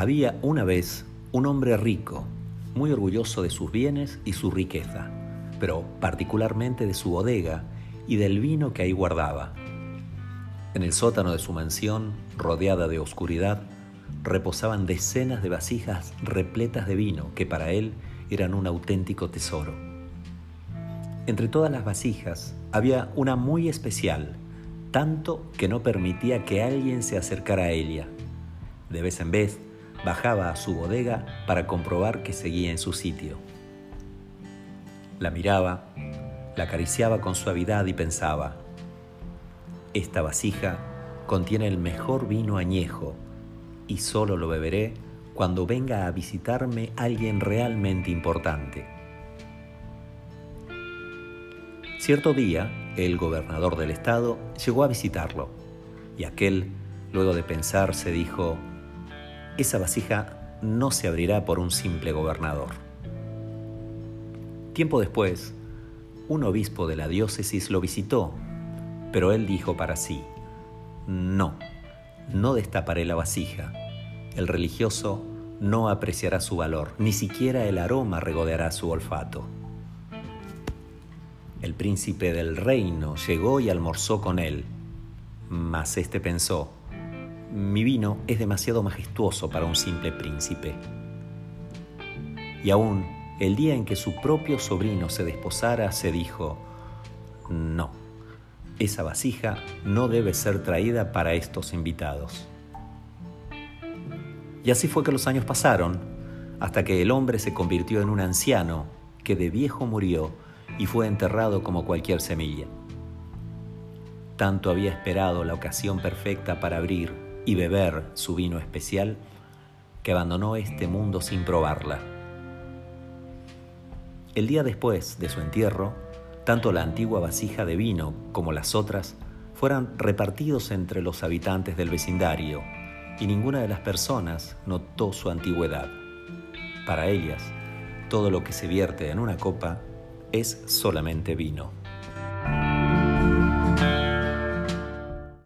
Había una vez un hombre rico, muy orgulloso de sus bienes y su riqueza, pero particularmente de su bodega y del vino que ahí guardaba. En el sótano de su mansión, rodeada de oscuridad, reposaban decenas de vasijas repletas de vino que para él eran un auténtico tesoro. Entre todas las vasijas había una muy especial, tanto que no permitía que alguien se acercara a ella. De vez en vez bajaba a su bodega para comprobar que seguía en su sitio. La miraba, la acariciaba con suavidad y pensaba, esta vasija contiene el mejor vino añejo y solo lo beberé cuando venga a visitarme alguien realmente importante. Cierto día, el gobernador del estado llegó a visitarlo y aquel, luego de pensar, se dijo, esa vasija no se abrirá por un simple gobernador. Tiempo después, un obispo de la diócesis lo visitó, pero él dijo para sí, no, no destaparé la vasija. El religioso no apreciará su valor, ni siquiera el aroma regodeará su olfato. El príncipe del reino llegó y almorzó con él, mas éste pensó, mi vino es demasiado majestuoso para un simple príncipe. Y aún el día en que su propio sobrino se desposara, se dijo, no, esa vasija no debe ser traída para estos invitados. Y así fue que los años pasaron, hasta que el hombre se convirtió en un anciano que de viejo murió y fue enterrado como cualquier semilla. Tanto había esperado la ocasión perfecta para abrir y beber su vino especial que abandonó este mundo sin probarla. El día después de su entierro, tanto la antigua vasija de vino como las otras fueron repartidos entre los habitantes del vecindario y ninguna de las personas notó su antigüedad. Para ellas, todo lo que se vierte en una copa es solamente vino.